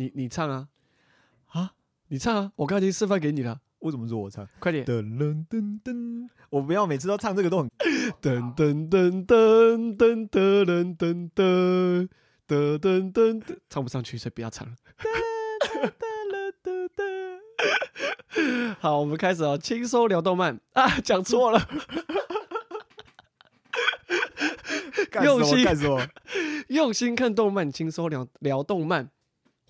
你你唱啊啊，你唱啊！我刚才已经示范给你了，为什么是我唱？快点！噔噔噔噔，我不要每次都唱这个都很 噔噔噔噔噔噔噔噔噔噔噔噔，唱不上去，所以不要唱了。好，我们开始哦，轻松聊动漫啊，讲错了。用心干什么？用心看动漫，轻松聊聊动漫。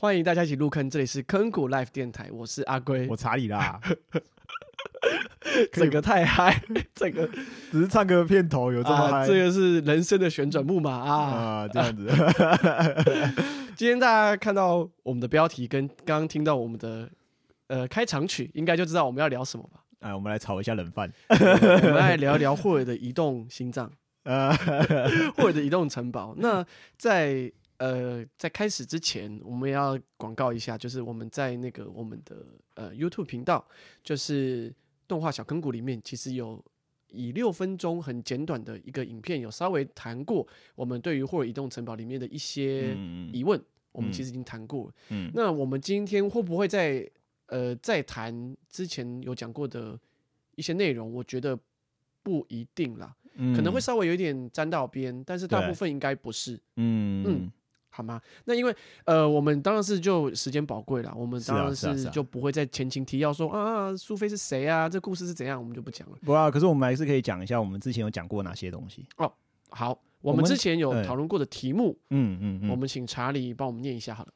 欢迎大家一起入坑，这里是坑谷 Life 电台，我是阿龟，我查理啦。整个太嗨，整个只是唱个片头有这么嗨、啊？这个是人生的旋转木马啊！啊，这样子。今天大家看到我们的标题，跟刚刚听到我们的呃开场曲，应该就知道我们要聊什么吧？哎，我们来炒一下冷饭，我们来聊一聊霍尔的移动心脏，呃，霍尔的移动城堡。那在呃，在开始之前，我们要广告一下，就是我们在那个我们的呃 YouTube 频道，就是动画小坑谷里面，其实有以六分钟很简短的一个影片，有稍微谈过我们对于霍尔移动城堡里面的一些疑问，嗯、我们其实已经谈过了。嗯，那我们今天会不会在呃再谈之前有讲过的一些内容？我觉得不一定啦，嗯、可能会稍微有一点沾到边，但是大部分应该不是。嗯嗯。嗯好吗？那因为呃，我们当然是就时间宝贵了，我们当然是就不会在前情提要说啊，苏菲是谁啊？这故事是怎样？我们就不讲了。不啊，可是我们还是可以讲一下，我们之前有讲过哪些东西哦。好，我们之前有讨论过的题目，嗯嗯嗯，我们请查理帮我们念一下好了。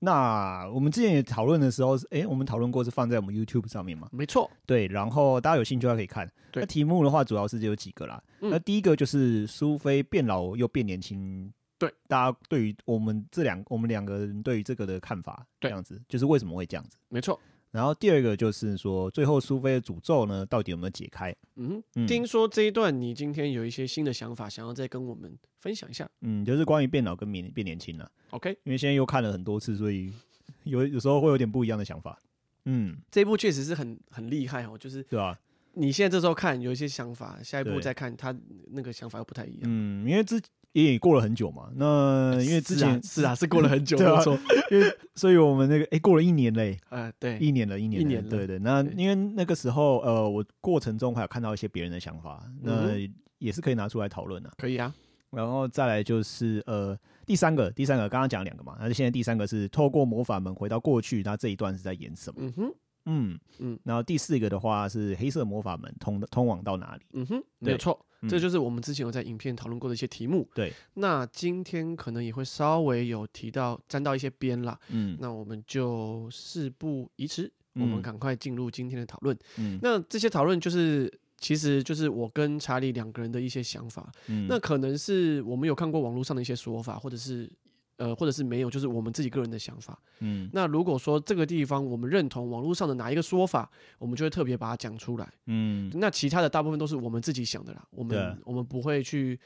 那我们之前也讨论的时候，哎，我们讨论过是放在我们 YouTube 上面嘛？没错，对。然后大家有兴趣的话可以看。那题目的话主要是有几个啦。那第一个就是苏菲变老又变年轻。对，大家对于我们这两我们两个人对于这个的看法，这样子就是为什么会这样子？没错。然后第二个就是说，最后苏菲的诅咒呢，到底有没有解开？嗯，嗯，听说这一段你今天有一些新的想法，想要再跟我们分享一下。嗯，就是关于变老跟变变年轻了。OK，因为现在又看了很多次，所以 有有时候会有点不一样的想法。嗯，这一部确实是很很厉害哦，就是对吧？你现在这时候看有一些想法，下一步再看他那个想法又不太一样。嗯，因为之。也过了很久嘛，那因为之前是啊，是，过了很久，没错、啊，因为 所以我们那个哎、欸、过了一年嘞，呃对，一年了，一年了，一年了，对对，那因为那个时候呃我过程中还有看到一些别人的想法，那也是可以拿出来讨论的，可以啊，然后再来就是呃第三个，第三个刚刚讲两个嘛，那现在第三个是透过魔法门回到过去，那这一段是在演什么？嗯哼。嗯嗯，然后第四个的话是黑色魔法门通的通往到哪里？嗯哼，没有错，嗯、这就是我们之前有在影片讨论过的一些题目。对，那今天可能也会稍微有提到沾到一些边啦。嗯，那我们就事不宜迟，嗯、我们赶快进入今天的讨论。嗯，那这些讨论就是其实就是我跟查理两个人的一些想法。嗯，那可能是我们有看过网络上的一些说法，或者是。呃，或者是没有，就是我们自己个人的想法。嗯，那如果说这个地方我们认同网络上的哪一个说法，我们就会特别把它讲出来。嗯，那其他的大部分都是我们自己想的啦。我们我们不会去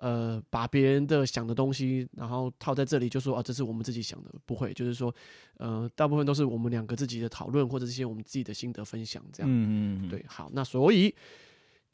呃把别人的想的东西，然后套在这里，就说啊，这是我们自己想的，不会。就是说，呃，大部分都是我们两个自己的讨论，或者是些我们自己的心得分享，这样。嗯嗯嗯。对，好，那所以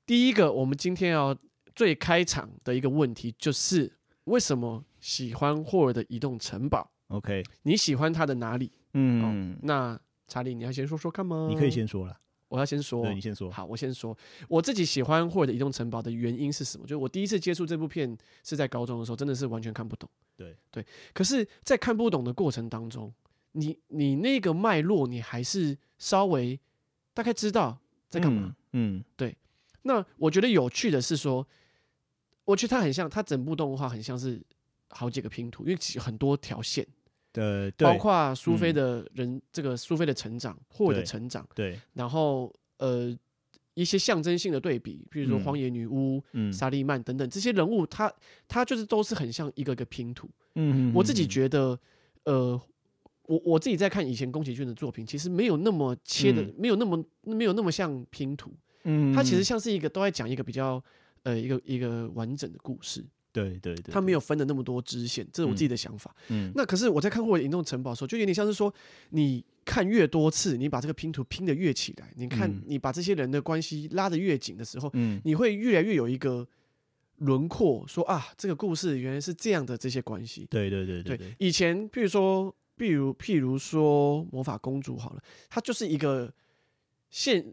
第一个，我们今天要最开场的一个问题就是为什么？喜欢霍尔的移动城堡，OK？你喜欢他的哪里？嗯、哦，那查理，你要先说说看吗？你可以先说了，我要先说，对，你先说。好，我先说，我自己喜欢霍尔的移动城堡的原因是什么？就是我第一次接触这部片是在高中的时候，真的是完全看不懂。对对，可是，在看不懂的过程当中，你你那个脉络，你还是稍微大概知道在干嘛。嗯，嗯对。那我觉得有趣的是说，我觉得它很像，它整部动画很像是。好几个拼图，因为其很多条线，对，包括苏菲的人，嗯、这个苏菲的成长，霍尔的成长，对，然后呃一些象征性的对比，比如说荒野女巫、嗯、莎莉曼等等这些人物，他他就是都是很像一个一个拼图。嗯，我自己觉得，呃，我我自己在看以前宫崎骏的作品，其实没有那么切的，嗯、没有那么没有那么像拼图。嗯，它其实像是一个都在讲一个比较呃一个一个完整的故事。对对对，他没有分的那么多支线，这是我自己的想法。嗯，那可是我在看《霍尔移动城堡》的时候，就有点像是说，你看越多次，你把这个拼图拼得越起来，你看你把这些人的关系拉得越紧的时候，嗯，你会越来越有一个轮廓，说啊，这个故事原来是这样的这些关系。对对对对，对，以前譬如说譬如譬如说魔法公主好了，它就是一个线。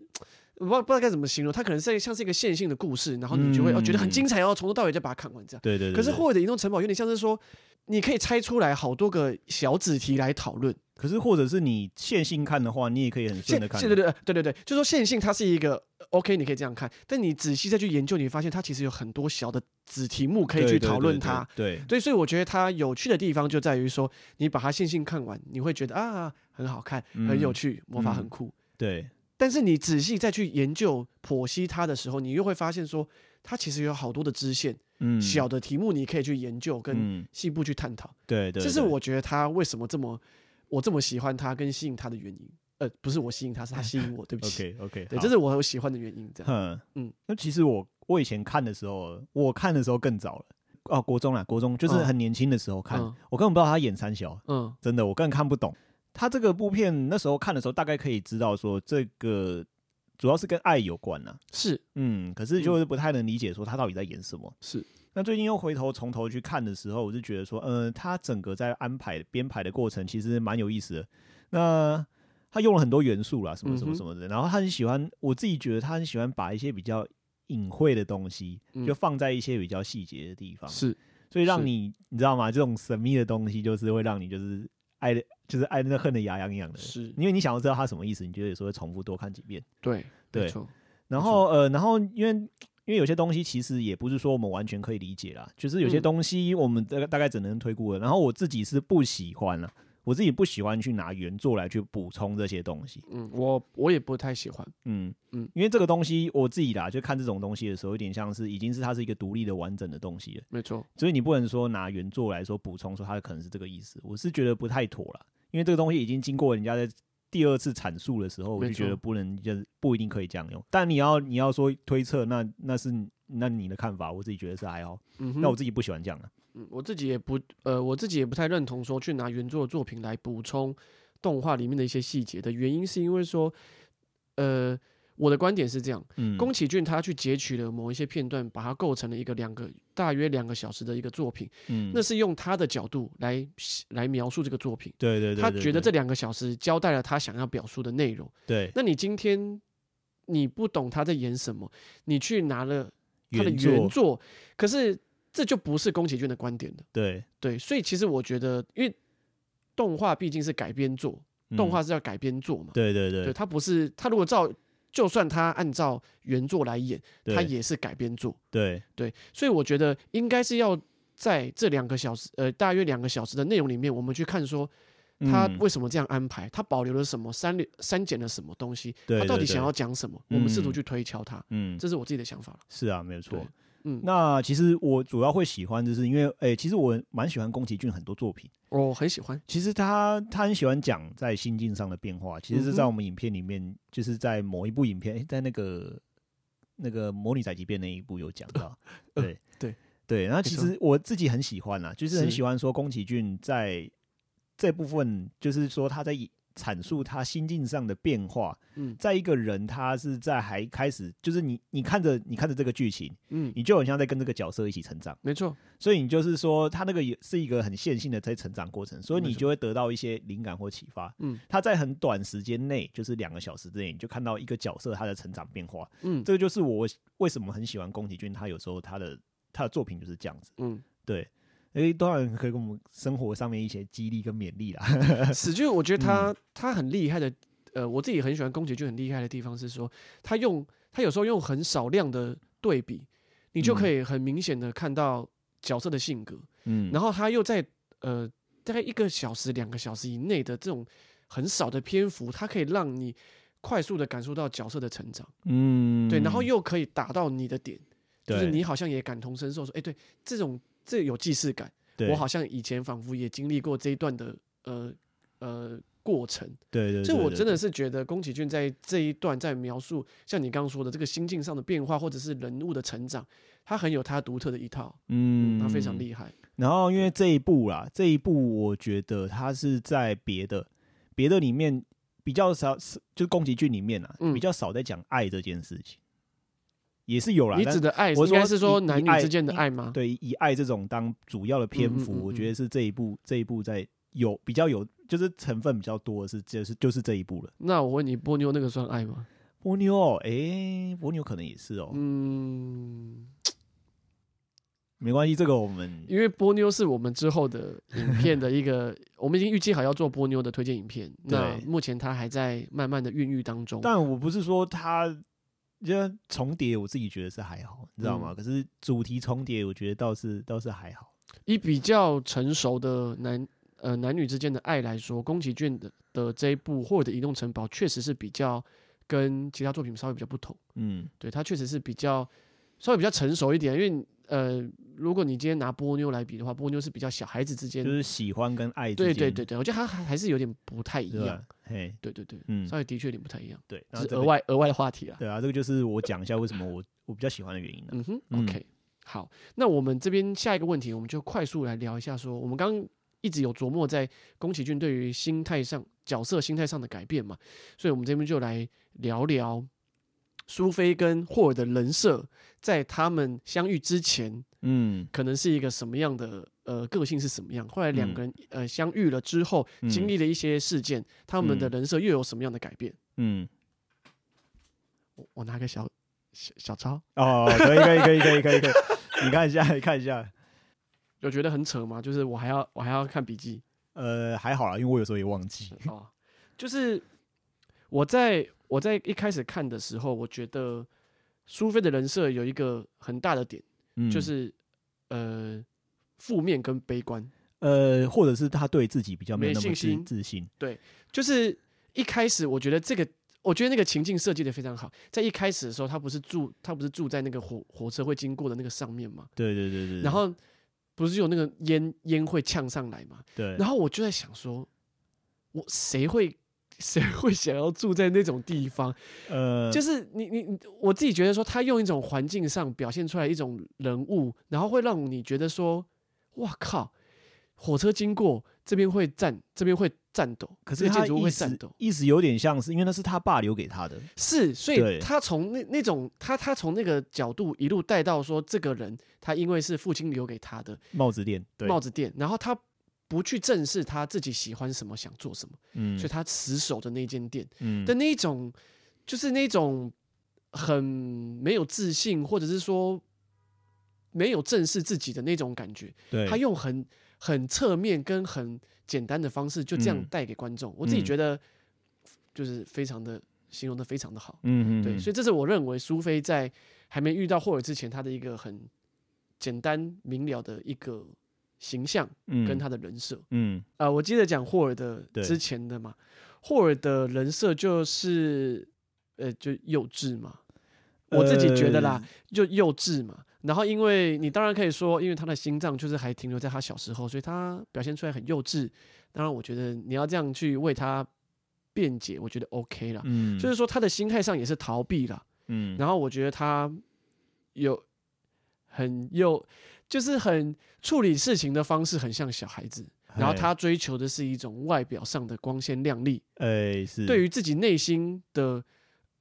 我不知道不知道该怎么形容，它可能是像是一个线性的故事，然后你就会、嗯、哦觉得很精彩然后，从头到尾就把它看完这样。对对对，对。可是霍尔的移动城堡有点像是说，你可以拆出来好多个小子题来讨论。可是或者是你线性看的话，你也可以很顺的看。对对对对对对，就说线性它是一个 OK，你可以这样看。但你仔细再去研究，你会发现它其实有很多小的子题目可以去讨论它。对对，所以我觉得它有趣的地方就在于说，你把它线性看完，你会觉得啊很好看，很有趣，魔法很酷。嗯、对。但是你仔细再去研究剖析它的时候，你又会发现说，它其实有好多的支线，嗯，小的题目你可以去研究跟细部去探讨，对对，这是我觉得它为什么这么我这么喜欢它跟吸引它的原因。呃，不是我吸引他，是他吸引我，对不起。OK OK，对，这是我很喜欢的原因。这样，嗯，那其实我我以前看的时候，我看的时候更早了，哦，国中啦，国中就是很年轻的时候看，我根本不知道他演三小，嗯，真的，我根本看不懂。他这个部片那时候看的时候，大概可以知道说这个。主要是跟爱有关呐、啊，是，嗯，可是就是不太能理解说他到底在演什么。是，那最近又回头从头去看的时候，我就觉得说，呃，他整个在安排编排的过程其实蛮有意思的。那他用了很多元素啦，什么什么什么的，嗯、然后他很喜欢，我自己觉得他很喜欢把一些比较隐晦的东西，就放在一些比较细节的地方。是、嗯，所以让你你知道吗？这种神秘的东西就是会让你就是。爱的，就是爱那恨的牙痒痒的，是因为你想要知道他什么意思，你就有时候会重复多看几遍。对对，然后呃，然后因为因为有些东西其实也不是说我们完全可以理解啦，就是有些东西我们大概大概只能推估了。然后我自己是不喜欢了。我自己不喜欢去拿原作来去补充这些东西。嗯，我我也不太喜欢。嗯嗯，因为这个东西我自己啦，就看这种东西的时候，有点像是已经是它是一个独立的完整的东西了。没错。所以你不能说拿原作来说补充，说它可能是这个意思。我是觉得不太妥了，因为这个东西已经经过人家在第二次阐述的时候，我就觉得不能，就是不一定可以这样用。但你要你要说推测，那那是那你的看法，我自己觉得是还好。嗯，那我自己不喜欢这样的。嗯，我自己也不，呃，我自己也不太认同说去拿原作的作品来补充动画里面的一些细节的原因，是因为说，呃，我的观点是这样，嗯，宫崎骏他去截取了某一些片段，把它构成了一个两个大约两个小时的一个作品，嗯，那是用他的角度来来描述这个作品，对对对，他觉得这两个小时交代了他想要表述的内容，对，那你今天你不懂他在演什么，你去拿了他的原作，可是。这就不是宫崎骏的观点了。对对，所以其实我觉得，因为动画毕竟是改编作，嗯、动画是要改编作嘛。对对对，对，他不是他如果照，就算他按照原作来演，他也是改编作。对对，所以我觉得应该是要在这两个小时，呃，大约两个小时的内容里面，我们去看说他为什么这样安排，他保留了什么，删删减了什么东西，他到底想要讲什么，我们试图去推敲他。嗯，这是我自己的想法。是啊，没有错。嗯，那其实我主要会喜欢，就是因为，哎、欸，其实我蛮喜欢宫崎骏很多作品，我很喜欢。其实他他很喜欢讲在心境上的变化，其实是在我们影片里面，就是在某一部影片，欸、在那个那个《魔女宅急便》那一部有讲到。对、呃、对对，然后其实我自己很喜欢啦，就是很喜欢说宫崎骏在这部分，就是说他在。阐述他心境上的变化。嗯，在一个人他是在还开始，就是你你看着你看着这个剧情，嗯，你就很像在跟这个角色一起成长。没错，所以你就是说他那个也是一个很线性的在成长过程，所以你就会得到一些灵感或启发。嗯，他在很短时间内，就是两个小时之内，你就看到一个角色他的成长变化。嗯，这个就是我为什么很喜欢宫崎骏，他有时候他的他的作品就是这样子。嗯，对。诶，当然可以给我们生活上面一些激励跟勉励啦。史俊，我觉得他、嗯、他很厉害的，呃，我自己很喜欢宫崎骏很厉害的地方是说，他用他有时候用很少量的对比，你就可以很明显的看到角色的性格。嗯，然后他又在呃大概一个小时、两个小时以内的这种很少的篇幅，他可以让你快速的感受到角色的成长。嗯，对，然后又可以打到你的点，就是你好像也感同身受，说，哎，对，这种。这有既视感，我好像以前仿佛也经历过这一段的呃呃过程，对对，所以我真的是觉得宫崎骏在这一段在描述像你刚刚说的这个心境上的变化，或者是人物的成长，他很有他独特的一套，嗯，他非常厉害。然后因为这一部啦，这一部我觉得他是在别的别的里面比较少，就是宫崎骏里面啊，比较少在讲爱这件事情。也是有啦，你指的爱，我应该是说男女之间的爱吗？对，以爱这种当主要的篇幅，嗯嗯嗯嗯，我觉得是这一部这一部在有比较有就是成分比较多的是，就是就是这一部了。那我问你，波妞那个算爱吗？波妞，哎、欸，波妞可能也是哦。嗯，没关系，这个我们因为波妞是我们之后的影片的一个，我们已经预计好要做波妞的推荐影片。那目前它还在慢慢的孕育当中。但我不是说它就重叠，我自己觉得是还好，你知道吗？嗯、可是主题重叠，我觉得倒是倒是还好。以比较成熟的男呃男女之间的爱来说，宫崎骏的的这一部《霍尔的移动城堡》确实是比较跟其他作品稍微比较不同。嗯，对，它确实是比较稍微比较成熟一点。因为呃，如果你今天拿波妞来比的话，波妞是比较小孩子之间，就是喜欢跟爱之间。对对对对，我觉得它还还是有点不太一样。嘿，对对对，嗯，稍微的确有点不太一样。对，是额外额外的话题啊。对啊，这个就是我讲一下为什么我我比较喜欢的原因。嗯哼，OK。好，那我们这边下一个问题，我们就快速来聊一下。说我们刚刚一直有琢磨在宫崎骏对于心态上、角色心态上的改变嘛，所以我们这边就来聊聊苏菲跟霍尔的人设，在他们相遇之前，嗯，可能是一个什么样的呃个性是什么样？后来两个人呃相遇了之后，经历了一些事件，他们的人设又有什么样的改变？嗯，我我拿个小。小小抄哦，可以可以可以可以可以可以，你看一下，你看一下，有觉得很扯吗？就是我还要我还要看笔记，呃，还好啦，因为我有时候也忘记。哦，就是我在我在一开始看的时候，我觉得苏菲的人设有一个很大的点，嗯、就是呃负面跟悲观，呃，或者是他对自己比较没有那么信心自信。对，就是一开始我觉得这个。我觉得那个情境设计的非常好，在一开始的时候，他不是住，他不是住在那个火火车会经过的那个上面嘛？对对对对。然后不是有那个烟烟会呛上来嘛？对。然后我就在想说，我谁会谁会想要住在那种地方？呃，就是你你我自己觉得说，他用一种环境上表现出来一种人物，然后会让你觉得说，哇靠，火车经过这边会站，这边会。颤抖，可是他意思意思有点像是，因为那是他爸留给他的，是，所以他从那那种他他从那个角度一路带到说，这个人他因为是父亲留给他的帽子店，帽子店，然后他不去正视他自己喜欢什么，想做什么，嗯，所以他死守的那间店，嗯，的那种就是那种很没有自信，或者是说没有正视自己的那种感觉，对，他用很很侧面跟很。简单的方式就这样带给观众，嗯、我自己觉得就是非常的形容的非常的好，嗯嗯，对，所以这是我认为苏菲在还没遇到霍尔之前，他的一个很简单明了的一个形象，跟他的人设，嗯啊、呃，我记得讲霍尔的之前的嘛，霍尔的人设就是呃就幼稚嘛，我自己觉得啦，就幼稚嘛。然后，因为你当然可以说，因为他的心脏就是还停留在他小时候，所以他表现出来很幼稚。当然，我觉得你要这样去为他辩解，我觉得 OK 了。嗯，就是说他的心态上也是逃避了。嗯，然后我觉得他有很幼，就是很处理事情的方式很像小孩子。然后他追求的是一种外表上的光鲜亮丽。哎，是对于自己内心的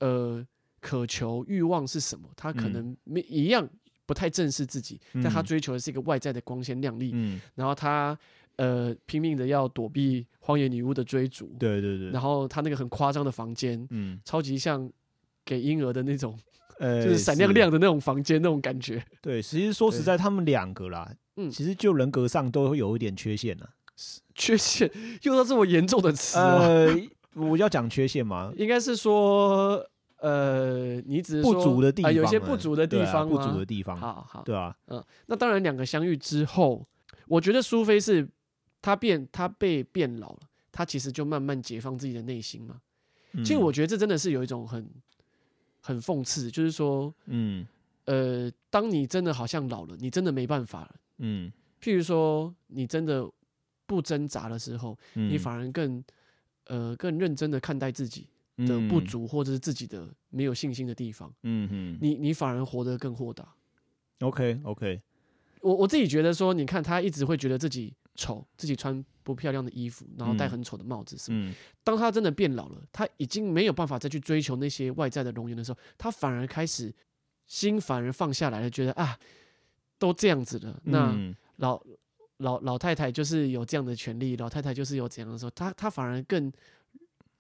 呃渴求欲望是什么，他可能没一样。不太正视自己，但他追求的是一个外在的光鲜亮丽。嗯，然后他呃拼命的要躲避荒野女巫的追逐。对对对。然后他那个很夸张的房间，嗯，超级像给婴儿的那种，呃，就是闪亮亮的那种房间那种感觉。对，其实说实在，他们两个啦，嗯，其实就人格上都会有一点缺陷了。缺陷用到这么严重的词？呃，我要讲缺陷吗？应该是说。呃，你只是说不足的地方，有些不足的地方，不足的地方，好好，对啊，嗯，那当然，两个相遇之后，我觉得苏菲是她变，她被变老了，她其实就慢慢解放自己的内心嘛。其实我觉得这真的是有一种很很讽刺，就是说，嗯，呃，当你真的好像老了，你真的没办法了，嗯，譬如说你真的不挣扎的时候，你反而更呃更认真的看待自己。的不足，或者是自己的没有信心的地方，嗯嗯，你你反而活得更豁达。OK OK，我我自己觉得说，你看他一直会觉得自己丑，自己穿不漂亮的衣服，然后戴很丑的帽子，是吗？当他真的变老了，他已经没有办法再去追求那些外在的容颜的时候，他反而开始心反而放下来了，觉得啊，都这样子了，那老老老太太就是有这样的权利，老太太就是有这样的时候，她她反而更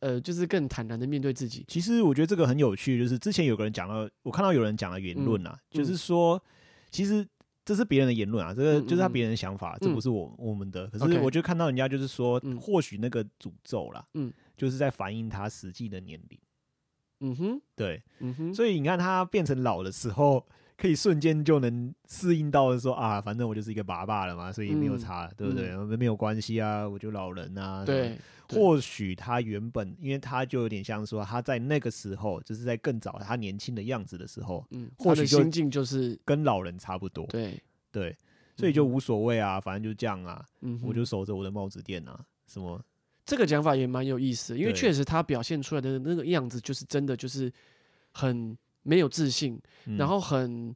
呃，就是更坦然的面对自己。其实我觉得这个很有趣，就是之前有个人讲了，我看到有人讲了言论啊，嗯、就是说其实。这是别人的言论啊，这个就是他别人的想法，这不是我我们的。可是我就看到人家就是说，嗯、或许那个诅咒啦，嗯，就是在反映他实际的年龄。嗯哼，对，嗯哼，所以你看他变成老的时候，可以瞬间就能适应到说啊，反正我就是一个爸爸了嘛，所以没有差，嗯、对不对？嗯、没有关系啊，我就老人啊。对，或许他原本，因为他就有点像说他在那个时候，就是在更早他年轻的样子的时候，嗯，或许心境就是跟老人差不多。对对，所以就无所谓啊，反正就这样啊，嗯、我就守着我的帽子店啊，什么。这个讲法也蛮有意思，因为确实他表现出来的那个样子，就是真的就是很没有自信，嗯、然后很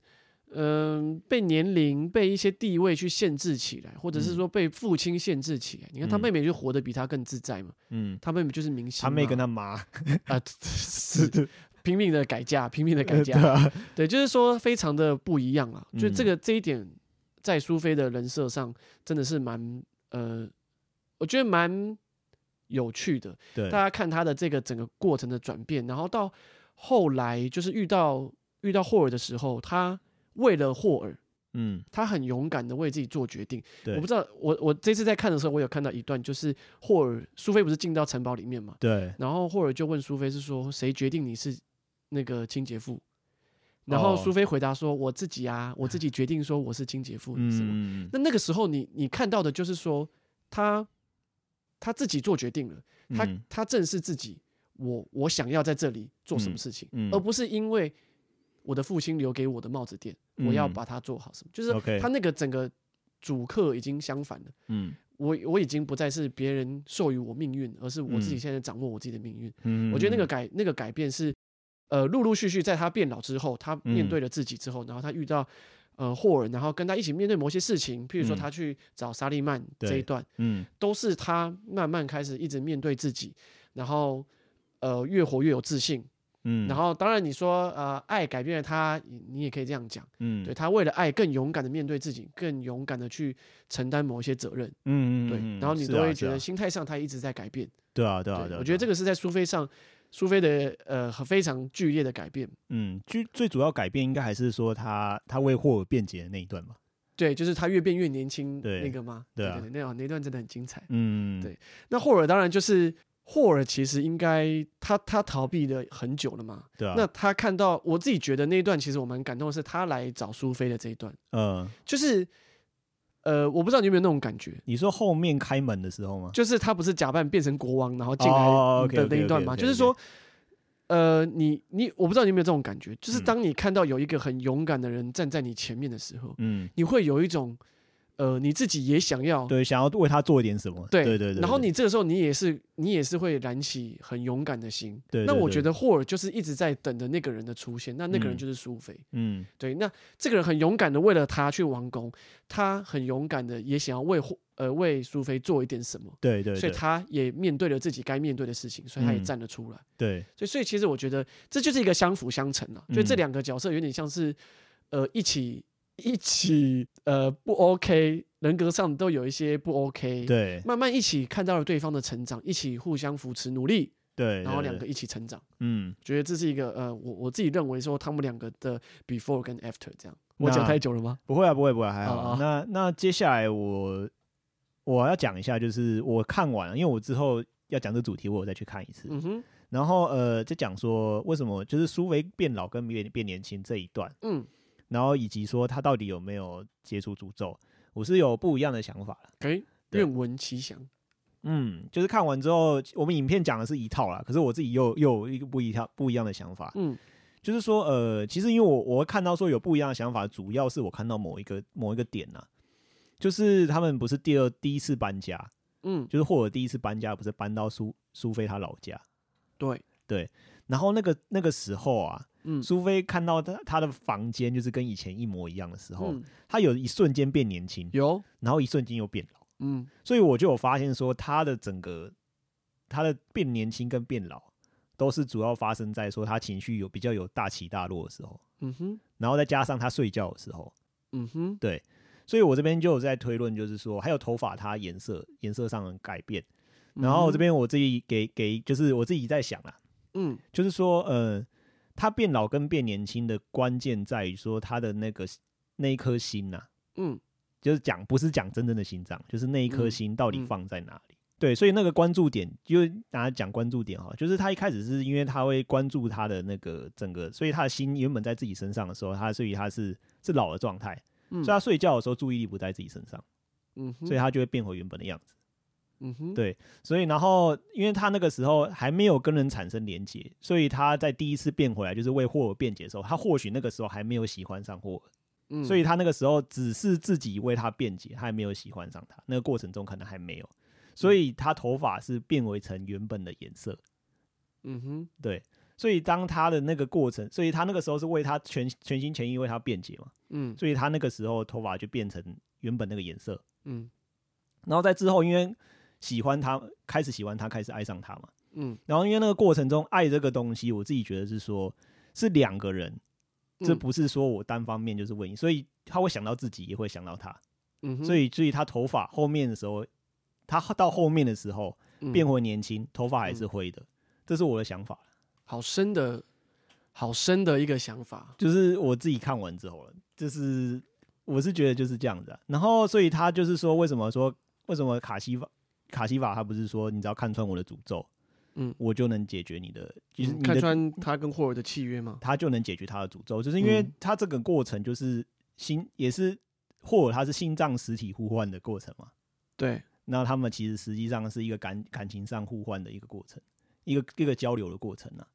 嗯、呃、被年龄、被一些地位去限制起来，或者是说被父亲限制起来。嗯、你看他妹妹就活得比他更自在嘛，嗯，他妹妹就是明星，他妹跟他妈。啊、呃、是拼命的改嫁，拼命的改嫁，对，就是说非常的不一样啊。就这个这一点，在苏菲的人设上真的是蛮呃，我觉得蛮。有趣的，对，大家看她的这个整个过程的转变，然后到后来就是遇到遇到霍尔的时候，他为了霍尔，嗯，他很勇敢的为自己做决定。我不知道，我我这次在看的时候，我有看到一段，就是霍尔苏菲不是进到城堡里面嘛，对，然后霍尔就问苏菲是说谁决定你是那个清洁妇，然后苏菲回答说我自己啊，我自己 决定说我是清洁妇，是吗？嗯，那那个时候你你看到的就是说他。他自己做决定了，他他正视自己，我我想要在这里做什么事情，而不是因为我的父亲留给我的帽子店，我要把它做好什么，就是他那个整个主客已经相反了。嗯，我我已经不再是别人授予我命运，而是我自己现在掌握我自己的命运。嗯，我觉得那个改那个改变是，呃，陆陆续续在他变老之后，他面对了自己之后，然后他遇到。呃，霍尔，然后跟他一起面对某些事情，譬如说他去找沙利曼这一段，嗯，都是他慢慢开始一直面对自己，然后呃越活越有自信，嗯，然后当然你说呃爱改变了他，你也可以这样讲，嗯，对，他为了爱更勇敢的面对自己，更勇敢的去承担某一些责任，嗯嗯，对，然后你都会觉得心态上他一直在改变，对啊对啊对，我觉得这个是在苏菲上。苏菲的呃非常剧烈的改变，嗯，最最主要改变应该还是说他他为霍尔辩解的那一段嘛，对，就是他越变越年轻，对那个吗？对啊，对对，那那段真的很精彩，嗯，对。那霍尔当然就是霍尔，其实应该他他逃避了很久了嘛，对啊。那他看到我自己觉得那一段其实我蛮感动的是他来找苏菲的这一段，嗯，就是。呃，我不知道你有没有那种感觉？你说后面开门的时候吗？就是他不是假扮变成国王，然后进来的那一段吗？就是说，呃，你你，我不知道你有没有这种感觉？就是当你看到有一个很勇敢的人站在你前面的时候，嗯，你会有一种。呃，你自己也想要对，想要为他做一点什么？对对对。然后你这个时候，你也是你也是会燃起很勇敢的心。对。那我觉得霍尔就是一直在等着那个人的出现，那那个人就是苏菲。嗯。对，那这个人很勇敢的为了他去王宫，他很勇敢的也想要为霍呃为苏菲做一点什么。对对。所以他也面对了自己该面对的事情，所以他也站了出来。对。所以所以其实我觉得这就是一个相辅相成了，就这两个角色有点像是呃一起。一起呃不 OK，人格上都有一些不 OK，对，慢慢一起看到了对方的成长，一起互相扶持努力，对，然后两个一起成长，嗯，觉得这是一个呃我我自己认为说他们两个的 before 跟 after 这样，我讲太久了吗？不会啊，不会不会，还好。那那接下来我我要讲一下，就是我看完了，因为我之后要讲这个主题，我有再去看一次，嗯哼，然后呃就讲说为什么就是苏菲变老跟变变年轻这一段，嗯。然后以及说他到底有没有解除诅咒，我是有不一样的想法了。可以愿闻其详。嗯，就是看完之后，我们影片讲的是一套啦，可是我自己又又有一个不一样不一样的想法。嗯，就是说，呃，其实因为我我会看到说有不一样的想法，主要是我看到某一个某一个点呐、啊，就是他们不是第二第一次搬家，嗯，就是霍尔第一次搬家不是搬到苏苏菲他老家，对对，然后那个那个时候啊。嗯，苏菲看到他他的房间就是跟以前一模一样的时候，嗯、他有一瞬间变年轻，有，然后一瞬间又变老，嗯，所以我就有发现说，他的整个他的变年轻跟变老，都是主要发生在说他情绪有比较有大起大落的时候，嗯哼，然后再加上他睡觉的时候，嗯哼，对，所以我这边就有在推论，就是说还有头发它颜色颜色上的改变。然后这边我自己给给就是我自己在想啊，嗯，就是说呃，他变老跟变年轻的关键在于说他的那个那一颗心呐、啊，嗯，就是讲不是讲真正的心脏，就是那一颗心到底放在哪里？嗯嗯、对，所以那个关注点，就大家讲关注点哈，就是他一开始是因为他会关注他的那个整个，所以他的心原本在自己身上的时候，他所以他是是老的状态，嗯、所以他睡觉的时候注意力不在自己身上，嗯，所以他就会变回原本的样子。嗯哼，对，所以然后，因为他那个时候还没有跟人产生连接，所以他在第一次变回来，就是为霍尔辩解的时候，他或许那个时候还没有喜欢上霍尔，嗯，所以他那个时候只是自己为他辩解，他还没有喜欢上他，那个过程中可能还没有，所以他头发是变为成原本的颜色，嗯哼，对，所以当他的那个过程，所以他那个时候是为他全全心全意为他辩解嘛，嗯，所以他那个时候头发就变成原本那个颜色，嗯，然后在之后因为。喜欢他，开始喜欢他，开始爱上他嘛。嗯，然后因为那个过程中，爱这个东西，我自己觉得是说，是两个人，这不是说我单方面就是为你，所以他会想到自己，也会想到他。嗯，所以，所以他头发后面的时候，他到后面的时候变回年轻，头发还是灰的，这是我的想法。好深的，好深的一个想法，就是我自己看完之后了，就是我是觉得就是这样子啊。然后，所以他就是说，为什么说为什么卡西法？卡西法他不是说，你只要看穿我的诅咒，嗯，我就能解决你的，就是你看穿他跟霍尔的契约吗？他就能解决他的诅咒，就是因为他这个过程就是心也是霍尔他是心脏实体互换的过程嘛，对，那他们其实实际上是一个感感情上互换的一个过程，一个一个交流的过程啊，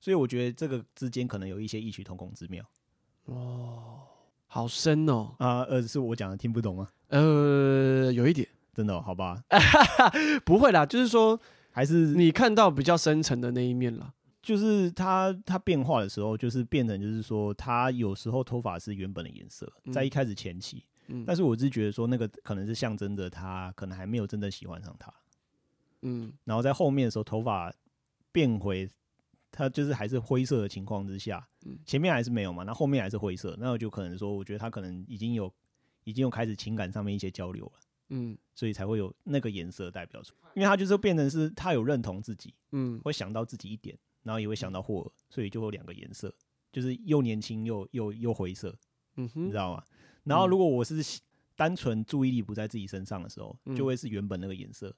所以我觉得这个之间可能有一些异曲同工之妙。哦，好深哦，啊呃，是我讲的听不懂吗？呃，有一点。真的、哦、好吧？不会啦，就是说，还是你看到比较深层的那一面了。就是他他变化的时候，就是变成就是说，他有时候头发是原本的颜色，在一开始前期，嗯，但是我是觉得说，那个可能是象征着他可能还没有真的喜欢上他，嗯，然后在后面的时候，头发变回他就是还是灰色的情况之下，嗯，前面还是没有嘛，那后，后面还是灰色，那我就可能说，我觉得他可能已经有已经有开始情感上面一些交流了。嗯，所以才会有那个颜色代表出，因为他就是变成是他有认同自己，嗯，会想到自己一点，然后也会想到霍尔，所以就有两个颜色，就是又年轻又又又灰色，嗯哼，你知道吗？然后如果我是单纯注意力不在自己身上的时候，就会是原本那个颜色，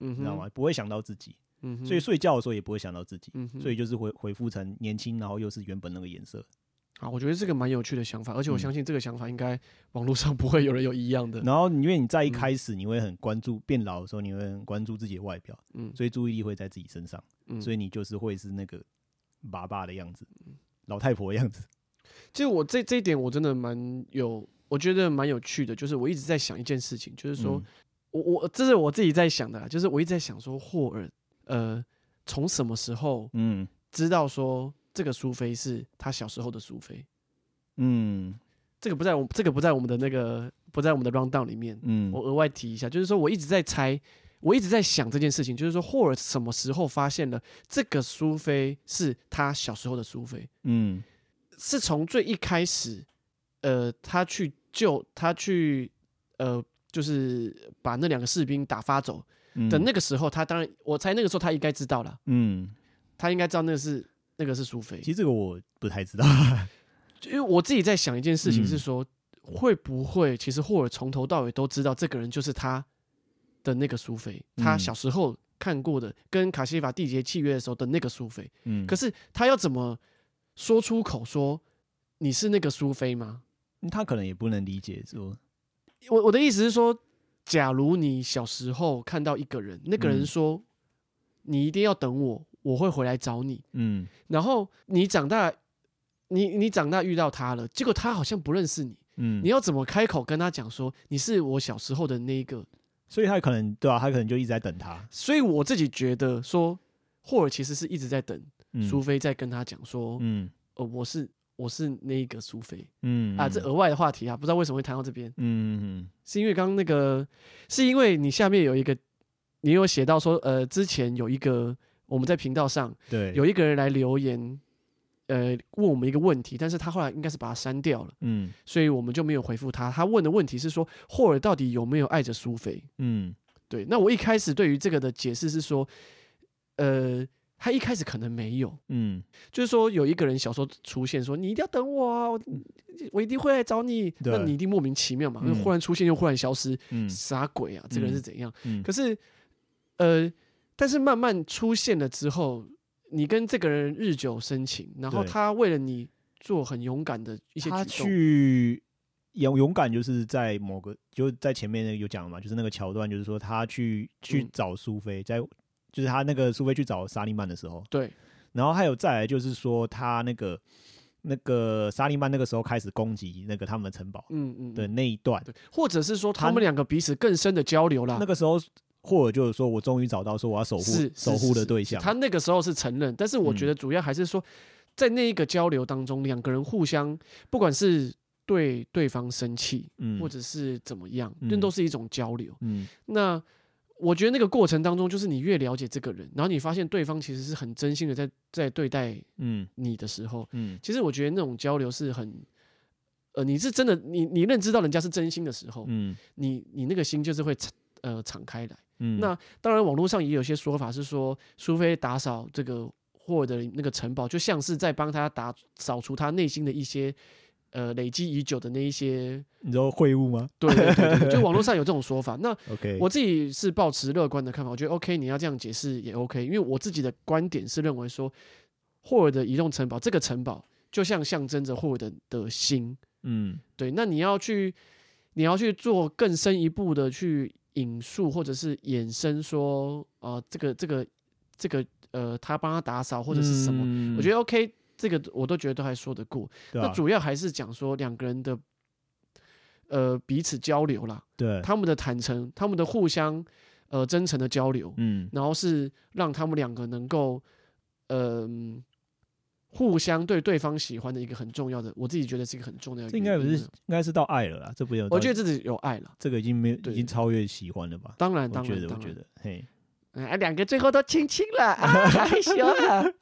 嗯，知道吗？不会想到自己，嗯，所以睡觉的时候也不会想到自己，嗯，所以就是回回复成年轻，然后又是原本那个颜色。啊，我觉得这个蛮有趣的想法，而且我相信这个想法应该网络上 不会有人有一样的。嗯、然后，因为你在一开始你会很关注变老的时候，你会很关注自己的外表，嗯，所以注意力会在自己身上，嗯，所以你就是会是那个爸爸的样子，老太婆的样子。其实我这这一点我真的蛮有，我觉得蛮有趣的，就是我一直在想一件事情，就是说、嗯、我我这是我自己在想的啦，就是我一直在想说霍尔，呃，从什么时候，嗯，知道说。这个苏菲是他小时候的苏菲，嗯，这个不在我这个不在我们的那个不在我们的 rundown 里面，嗯，我额外提一下，就是说我一直在猜，我一直在想这件事情，就是说霍尔什么时候发现了这个苏菲是他小时候的苏菲，嗯，是从最一开始，呃，他去救他去，呃，就是把那两个士兵打发走的那个时候，他当然我猜那个时候他应该知道了，嗯，他应该知道那个是。那个是苏菲，其实这个我不太知道，因为我自己在想一件事情，是说、嗯、会不会其实霍尔从头到尾都知道这个人就是他的那个苏菲，嗯、他小时候看过的跟卡西法缔结契约的时候的那个苏菲，嗯，可是他要怎么说出口说你是那个苏菲吗？他可能也不能理解说，我我的意思是说，假如你小时候看到一个人，那个人说、嗯、你一定要等我。我会回来找你，嗯，然后你长大，你你长大遇到他了，结果他好像不认识你，嗯，你要怎么开口跟他讲说你是我小时候的那一个？所以他可能对啊，他可能就一直在等他。所以我自己觉得说，霍尔其实是一直在等苏菲在跟他讲说，嗯，呃，我是我是那一个苏菲，嗯啊，这额外的话题啊，不知道为什么会谈到这边，嗯，是因为刚刚那个，是因为你下面有一个，你有写到说，呃，之前有一个。我们在频道上，对，有一个人来留言，呃，呃问我们一个问题，但是他后来应该是把它删掉了，嗯，所以我们就没有回复他。他问的问题是说，霍尔到底有没有爱着苏菲？嗯，对。那我一开始对于这个的解释是说，呃。他一开始可能没有，嗯，就是说有一个人小时候出现，说你一定要等我啊，我我一定会来找你，那你一定莫名其妙嘛，忽然出现又忽然消失，嗯，啥鬼啊？这个人是怎样？嗯，可是，呃，但是慢慢出现了之后，你跟这个人日久生情，然后他为了你做很勇敢的一些举动，他去勇勇敢，就是在某个就在前面有讲了嘛，就是那个桥段，就是说他去去找苏菲在。就是他那个苏菲去找沙利曼的时候，对，然后还有再来就是说他那个那个沙利曼那个时候开始攻击那个他们的城堡，嗯嗯的那一段，或者是说他们两个彼此更深的交流啦。那个时候霍尔就是说我终于找到说我要守护守护的对象，他那个时候是承认，但是我觉得主要还是说在那一个交流当中，两个人互相不管是对对方生气，嗯，或者是怎么样，那都是一种交流，嗯，那。我觉得那个过程当中，就是你越了解这个人，然后你发现对方其实是很真心的在在对待嗯。你的时候，嗯，其实我觉得那种交流是很，呃，你是真的，你你认知到人家是真心的时候，嗯，你你那个心就是会呃敞开来，嗯，那当然网络上也有些说法是说，苏菲打扫这个霍尔的那个城堡，就像是在帮他打扫除他内心的一些。呃，累积已久的那一些，你知道秽物吗？对对对对，就网络上有这种说法。那 我自己是抱持乐观的看法，我觉得 OK，你要这样解释也 OK。因为我自己的观点是认为说，霍尔的移动城堡这个城堡就像象征着霍尔的的心，嗯，对。那你要去，你要去做更深一步的去引述或者是衍生说，呃，这个这个这个呃，他帮他打扫或者是什么，嗯、我觉得 OK。这个我都觉得都还说得过，那、啊、主要还是讲说两个人的呃彼此交流啦，对，他们的坦诚，他们的互相呃真诚的交流，嗯，然后是让他们两个能够呃互相对对方喜欢的一个很重要的，我自己觉得是一个很重要的，这应该不是应该是到爱了啦，这不有，我觉得自己有爱了，这个已经没有已经超越喜欢了吧？当然，当然，我觉得，我觉得，嘿。哎，两个最后都亲亲了，啊、害羞了！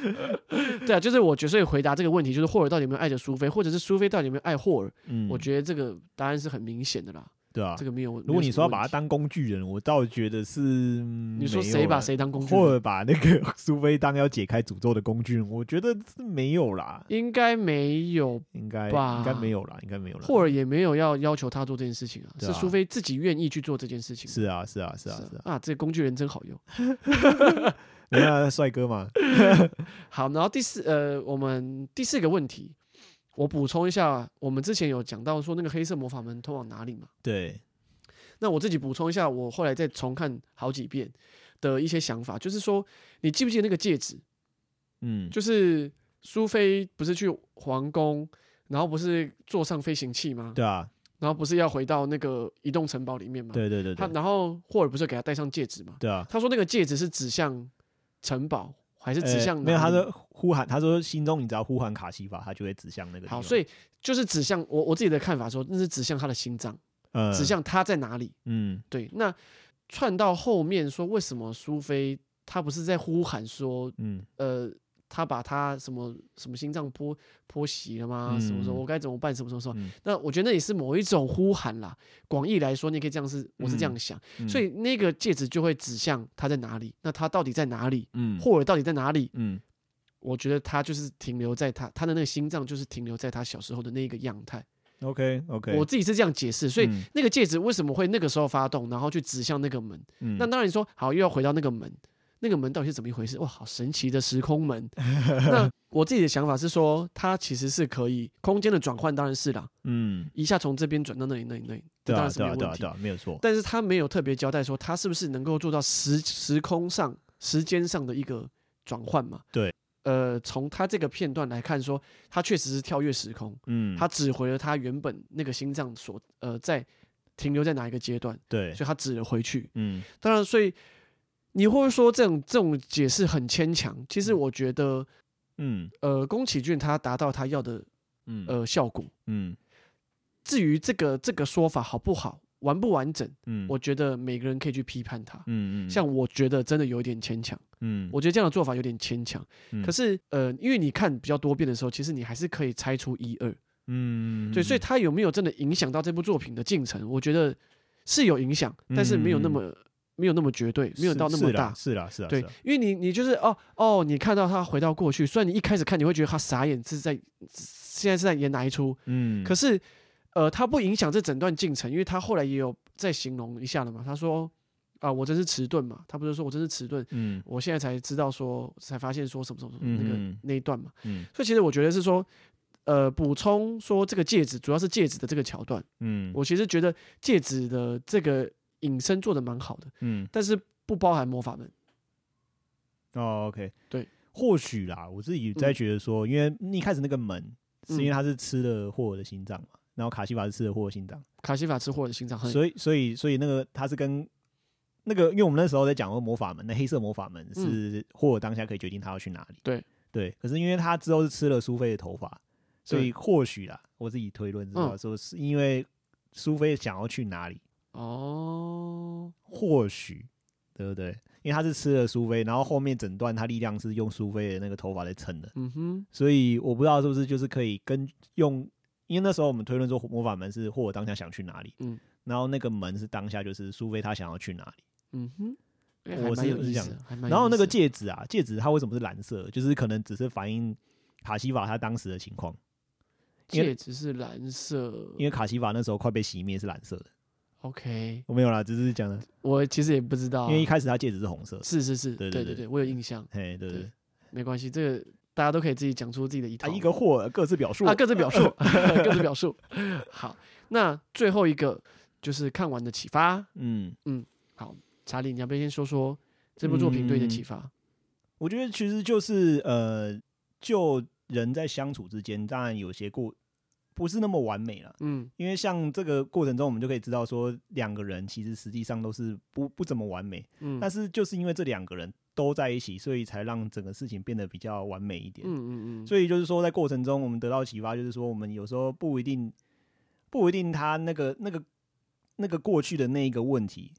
对啊，就是我觉得，所以回答这个问题，就是霍尔到底有没有爱着苏菲，或者是苏菲到底有没有爱霍尔？嗯，我觉得这个答案是很明显的啦。对啊，这个没有。如果你说要把他当工具人，我倒觉得是。你说谁把谁当工具人？或者把那个 苏菲当要解开诅咒的工具人？我觉得是没有啦。应该没有，应该吧？应该没有啦，应该没有啦。霍尔也没有要要求他做这件事情啊，是苏菲自己愿意去做这件事情。是啊，是啊，是啊，是啊。啊，这个工具人真好用。你看帅哥嘛。好，然后第四呃，我们第四个问题。我补充一下，我们之前有讲到说那个黑色魔法门通往哪里嘛？对。那我自己补充一下，我后来再重看好几遍的一些想法，就是说，你记不记得那个戒指？嗯，就是苏菲不是去皇宫，然后不是坐上飞行器吗？对啊。然后不是要回到那个移动城堡里面吗？对对对，对。他然后霍尔不是给他戴上戒指吗？对啊。他说那个戒指是指向城堡。还是指向、欸、没有，他说呼喊，他说心中你只要呼喊卡西法，他就会指向那个。好，所以就是指向我我自己的看法说，那是指向他的心脏，嗯、指向他在哪里。嗯，对。那串到后面说，为什么苏菲她不是在呼喊说，嗯呃。他把他什么什么心脏剖剖析了吗？什么时候我该怎么办？什么什么时候？那我觉得那也是某一种呼喊啦。广义来说，你可以这样是，我是这样想。所以那个戒指就会指向他在哪里。那他到底在哪里？嗯，霍尔到底在哪里？嗯，我觉得他就是停留在他他的那个心脏，就是停留在他小时候的那个样态。OK OK，我自己是这样解释。所以那个戒指为什么会那个时候发动，然后去指向那个门？那当然你说好，又要回到那个门。那个门到底是怎么一回事？哇，好神奇的时空门！那我自己的想法是说，它其实是可以空间的转换，当然是啦。嗯，一下从这边转到那里，那里，那里，这当然是没有问题，对啊，对啊，对啊，没有错。但是他没有特别交代说，他是不是能够做到时时空上、时间上的一个转换嘛？对。呃，从他这个片段来看，说他确实是跳跃时空。嗯。他指回了他原本那个心脏所呃在停留在哪一个阶段？对。所以他指了回去。嗯。当然，所以。你会说这种这种解释很牵强？其实我觉得，嗯，呃，宫崎骏他达到他要的，嗯，呃，效果，嗯。至于这个这个说法好不好，完不完整？嗯，我觉得每个人可以去批判他。嗯嗯，像我觉得真的有一点牵强。嗯，我觉得这样的做法有点牵强。嗯，可是呃，因为你看比较多遍的时候，其实你还是可以猜出一二。嗯，对，所以他有没有真的影响到这部作品的进程？我觉得是有影响，但是没有那么没有那么绝对，没有到那么大。是啦，是啦，对，因为你你就是哦哦，你看到他回到过去，虽然你一开始看你会觉得他傻眼，是在现在是在演哪一出？嗯，可是。呃，他不影响这整段进程，因为他后来也有再形容一下了嘛。他说：“啊、呃，我真是迟钝嘛。”他不是说我真是迟钝，嗯，我现在才知道说，才发现说什么什么什么那个、嗯、那一段嘛。嗯，所以其实我觉得是说，呃，补充说这个戒指主要是戒指的这个桥段，嗯，我其实觉得戒指的这个引申做的蛮好的，嗯，但是不包含魔法门。哦，OK，对，或许啦，我自己在觉得说，嗯、因为一开始那个门是因为他是吃了霍尔的心脏嘛。然后卡西法是吃了霍尔心脏，卡西法吃霍尔的心脏，所以所以所以那个他是跟那个，因为我们那时候在讲过魔法门，那黑色魔法门是霍尔当下可以决定他要去哪里。对对，可是因为他之后是吃了苏菲的头发，所以或许啦，我自己推论知道说是因为苏菲想要去哪里哦，或许对不对？因为他是吃了苏菲，然后后面整段他力量是用苏菲的那个头发来撑的，嗯哼，所以我不知道是不是就是可以跟用。因为那时候我们推论说魔法门是霍尔当下想去哪里，嗯，然后那个门是当下就是苏菲她想要去哪里，嗯哼，我是是这样，然后那个戒指啊，戒指它为什么是蓝色？就是可能只是反映卡西法他当时的情况。戒指是蓝色，因为卡西法那时候快被熄灭是蓝色的。OK，我没有啦，只是讲的。我其实也不知道，因为一开始他戒指是红色。是是是，对对对对，我有印象。嘿，对对，没关系，这个。大家都可以自己讲出自己的一套。一个或各自表述啊，各自表述，各自表述。好，那最后一个就是看完的启发。嗯嗯，好，查理，你要不要先说说这部作品对你的启发？我觉得其实就是呃，就人在相处之间，当然有些过不是那么完美了。嗯，因为像这个过程中，我们就可以知道说，两个人其实实际上都是不不怎么完美。嗯，但是就是因为这两个人。都在一起，所以才让整个事情变得比较完美一点。嗯嗯嗯。所以就是说，在过程中，我们得到启发，就是说，我们有时候不一定，不一定他那个那个那个过去的那一个问题，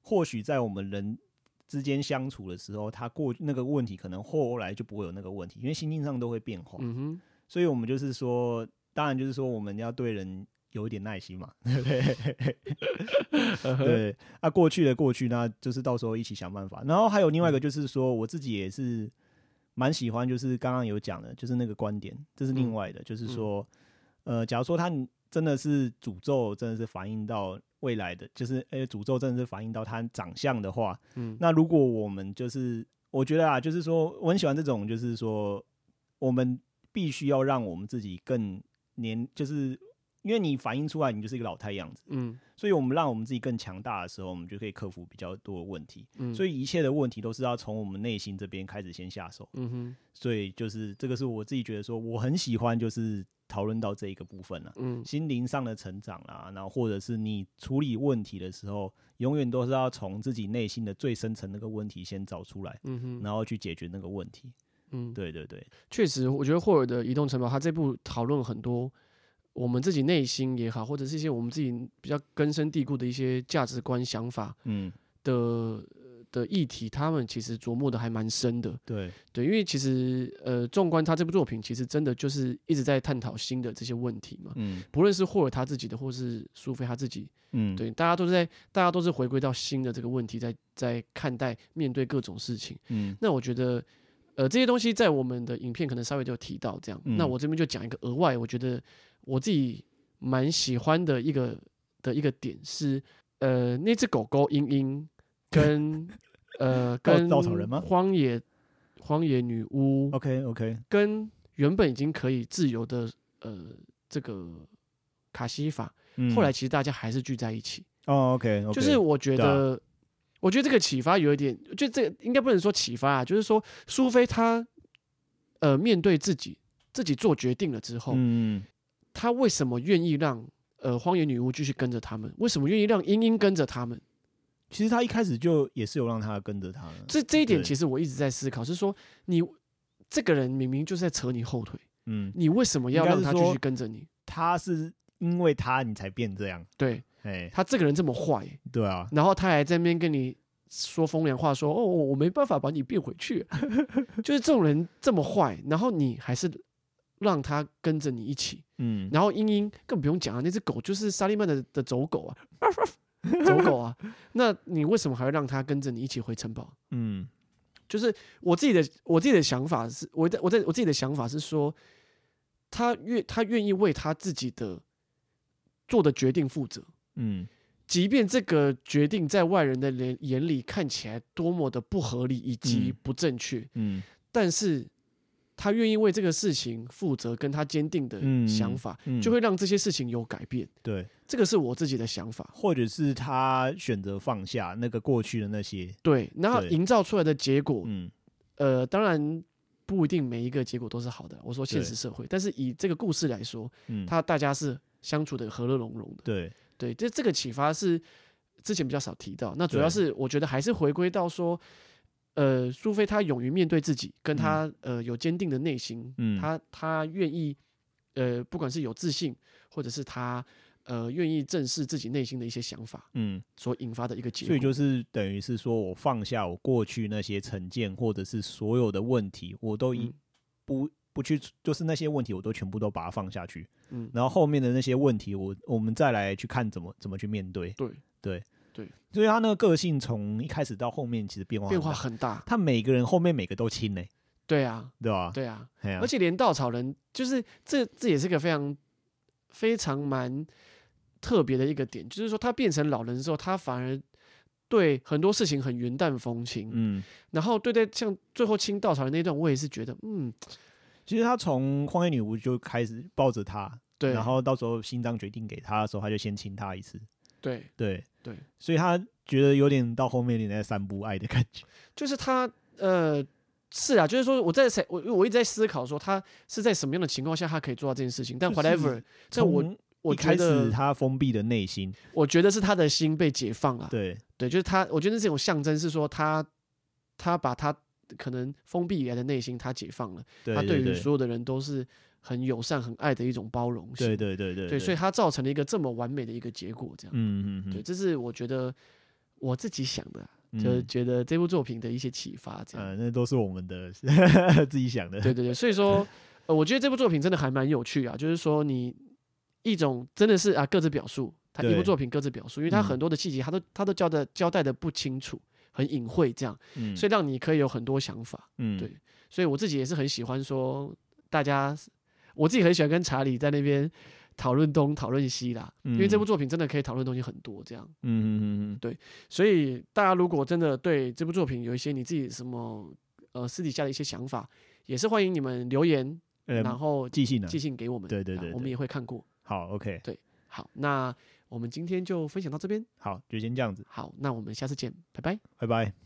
或许在我们人之间相处的时候，他过那个问题可能后来就不会有那个问题，因为心境上都会变化。嗯哼。所以我们就是说，当然就是说，我们要对人。有一点耐心嘛，对不对？对，啊，过去的过去，那就是到时候一起想办法。然后还有另外一个，就是说我自己也是蛮喜欢，就是刚刚有讲的，就是那个观点，这是另外的，就是说，呃，假如说他真的是诅咒，真的是反映到未来的，就是呃，诅咒真的是反映到他长相的话，嗯，那如果我们就是，我觉得啊，就是说我很喜欢这种，就是说我们必须要让我们自己更年，就是。因为你反映出来，你就是一个老太样子，嗯，所以我们让我们自己更强大的时候，我们就可以克服比较多的问题，嗯，所以一切的问题都是要从我们内心这边开始先下手，嗯哼，所以就是这个是我自己觉得说我很喜欢，就是讨论到这一个部分了，嗯，心灵上的成长啦，然后或者是你处理问题的时候，永远都是要从自己内心的最深层那个问题先找出来，嗯哼，然后去解决那个问题，嗯，对对对，确实，我觉得霍尔的移动城堡，他这部讨论很多。我们自己内心也好，或者是一些我们自己比较根深蒂固的一些价值观、想法，嗯的的议题，他们其实琢磨的还蛮深的。对对，因为其实呃，纵观他这部作品，其实真的就是一直在探讨新的这些问题嘛。嗯，不论是霍尔他自己的，或是苏菲他自己，嗯，对，大家都是在，大家都是回归到新的这个问题，在在看待、面对各种事情。嗯，那我觉得，呃，这些东西在我们的影片可能稍微就有提到这样。嗯，那我这边就讲一个额外，我觉得。我自己蛮喜欢的一个的一个点是，呃，那只狗狗英英 跟呃跟稻草人吗？荒野荒野女巫，OK OK，跟原本已经可以自由的呃这个卡西法，嗯、后来其实大家还是聚在一起。哦，OK，, okay 就是我觉得，啊、我觉得这个启发有一点，就这个应该不能说启发啊，就是说苏菲她呃面对自己自己做决定了之后，嗯。她为什么愿意让呃荒野女巫继续跟着他们？为什么愿意让英英跟着他们？其实他一开始就也是有让他跟着他的。这这一点其实我一直在思考，是说你这个人明明就是在扯你后腿，嗯，你为什么要让他继续跟着你？他是因为他你才变这样，对，哎，他这个人这么坏，对啊，然后他还在那边跟你说风凉话说，说哦，我没办法把你变回去，就是这种人这么坏，然后你还是让他跟着你一起，嗯，然后英英更不用讲啊，那只狗就是沙利曼的的走狗啊，走狗啊，那你为什么还要让他跟着你一起回城堡？嗯，就是我自己的我自己的想法是，我在我在我自己的想法是说，他愿他愿意为他自己的做的决定负责，嗯。即便这个决定在外人的眼眼里看起来多么的不合理以及不正确，嗯，嗯，但是他愿意为这个事情负责，跟他坚定的想法，就会让这些事情有改变。对，这个是我自己的想法，或者是他选择放下那个过去的那些，对，然后营造出来的结果，嗯，呃，当然不一定每一个结果都是好的。我说现实社会，但是以这个故事来说，嗯，他大家是相处的和乐融融的，对。对，这这个启发是之前比较少提到。那主要是我觉得还是回归到说，呃，苏菲她勇于面对自己，跟她呃有坚定的内心，嗯，她她愿意呃，不管是有自信，或者是她呃愿意正视自己内心的一些想法，嗯，所引发的一个结果。所以就是等于是说我放下我过去那些成见，或者是所有的问题，我都一不。不去，就是那些问题，我都全部都把它放下去。嗯，然后后面的那些问题，我我们再来去看怎么怎么去面对。对对对，所以他那个个性从一开始到后面其实变化变化很大。他每个人后面每个都亲呢。对啊，对吧？对啊，而且连稻草人，就是这这也是个非常非常蛮特别的一个点，就是说他变成老人之后，他反而对很多事情很云淡风轻。嗯，然后对待像最后亲稻草人那段，我也是觉得嗯。其实他从荒野女巫就开始抱着他，对，然后到时候心脏决定给他的时候，他就先亲他一次，对对对，所以他觉得有点到后面有点在散布爱的感觉。就是他呃是啊，就是说我在我我一直在思考说他是在什么样的情况下他可以做到这件事情，但 whatever，在我我开始他封闭的内心，我觉得是他的心被解放了，对对，就是他，我觉得这种象征是说他他把他。可能封闭以来的内心，他解放了。对对对，他对于所有的人都是很友善、很爱的一种包容性。对对对对，对，所以他造成了一个这么完美的一个结果。这样，嗯嗯嗯，对，这是我觉得我自己想的，嗯、就是觉得这部作品的一些启发。这样，嗯，那都是我们的 自己想的。对对对，所以说，呃，我觉得这部作品真的还蛮有趣啊。就是说，你一种真的是啊，各自表述，他一部作品各自表述，因为他很多的细节，他都他都交代交代的不清楚。很隐晦，这样，嗯，所以让你可以有很多想法，嗯，对，所以我自己也是很喜欢说，大家，我自己很喜欢跟查理在那边讨论东讨论西啦，嗯，因为这部作品真的可以讨论东西很多，这样，嗯嗯嗯嗯，对，所以大家如果真的对这部作品有一些你自己什么呃私底下的一些想法，也是欢迎你们留言，嗯，然后寄信寄信给我们，对对对，对，我们也会看过。好，OK，对，好，那。我们今天就分享到这边，好，就先这样子。好，那我们下次见，拜拜，拜拜。